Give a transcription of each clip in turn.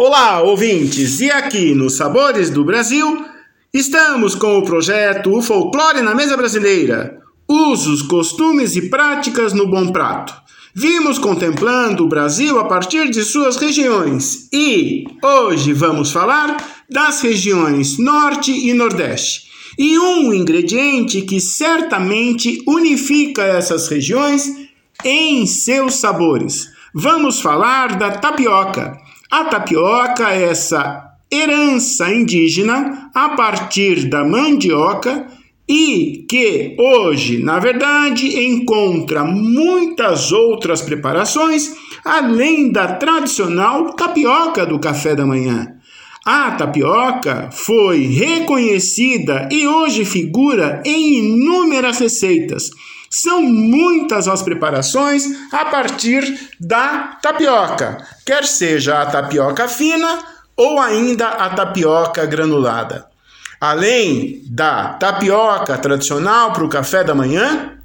Olá, ouvintes! E aqui nos Sabores do Brasil, estamos com o projeto O Folclore na Mesa Brasileira Usos, Costumes e Práticas no Bom Prato. Vimos contemplando o Brasil a partir de suas regiões e hoje vamos falar das regiões Norte e Nordeste. E um ingrediente que certamente unifica essas regiões em seus sabores. Vamos falar da tapioca. A tapioca é essa herança indígena a partir da mandioca e que hoje, na verdade, encontra muitas outras preparações além da tradicional tapioca do café da manhã. A tapioca foi reconhecida e hoje figura em inúmeras receitas. São muitas as preparações a partir da tapioca, quer seja a tapioca fina ou ainda a tapioca granulada. Além da tapioca tradicional para o café da manhã,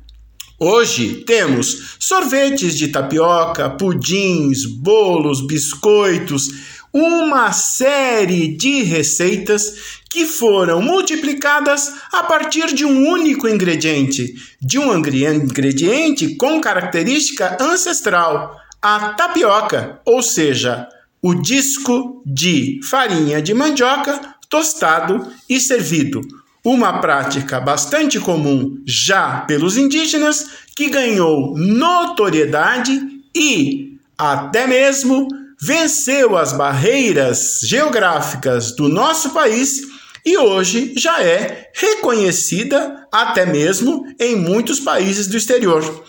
Hoje temos sorvetes de tapioca, pudins, bolos, biscoitos, uma série de receitas que foram multiplicadas a partir de um único ingrediente, de um ingrediente com característica ancestral, a tapioca, ou seja, o disco de farinha de mandioca tostado e servido. Uma prática bastante comum já pelos indígenas que ganhou notoriedade e até mesmo venceu as barreiras geográficas do nosso país e hoje já é reconhecida até mesmo em muitos países do exterior.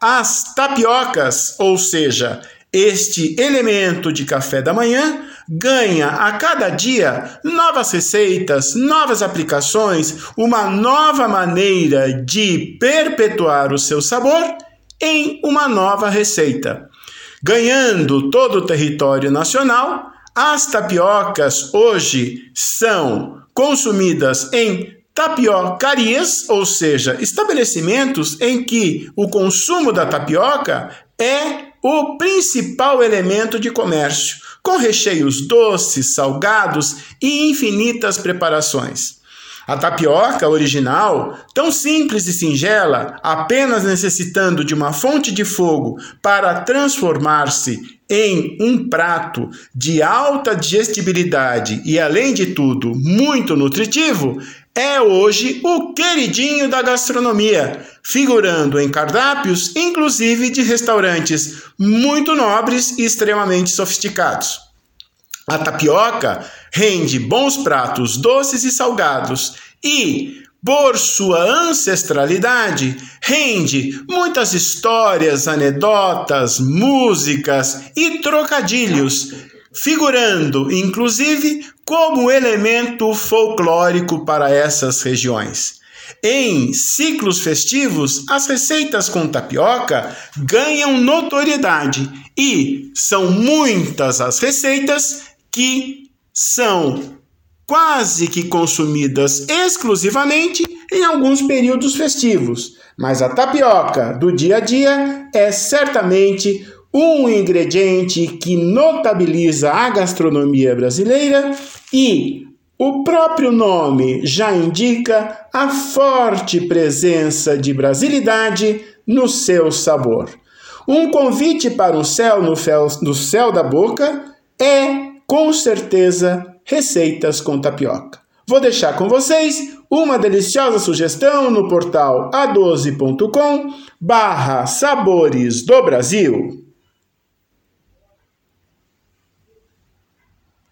As tapiocas, ou seja, este elemento de café da manhã, ganha a cada dia novas receitas, novas aplicações, uma nova maneira de perpetuar o seu sabor em uma nova receita. Ganhando todo o território nacional, as tapiocas hoje são consumidas em tapiocarias, ou seja, estabelecimentos em que o consumo da tapioca é o principal elemento de comércio, com recheios doces, salgados e infinitas preparações. A tapioca original, tão simples e singela, apenas necessitando de uma fonte de fogo para transformar-se em um prato de alta digestibilidade e, além de tudo, muito nutritivo, é hoje o queridinho da gastronomia, figurando em cardápios, inclusive de restaurantes muito nobres e extremamente sofisticados. A tapioca rende bons pratos doces e salgados e, por sua ancestralidade, rende muitas histórias, anedotas, músicas e trocadilhos, figurando inclusive como elemento folclórico para essas regiões. Em ciclos festivos, as receitas com tapioca ganham notoriedade e são muitas as receitas que são quase que consumidas exclusivamente em alguns períodos festivos. Mas a tapioca do dia a dia é certamente um ingrediente que notabiliza a gastronomia brasileira e o próprio nome já indica a forte presença de brasilidade no seu sabor. Um convite para o céu no, fel, no céu da boca é com certeza receitas com tapioca. Vou deixar com vocês uma deliciosa sugestão no portal a12.com barra Sabores do Brasil.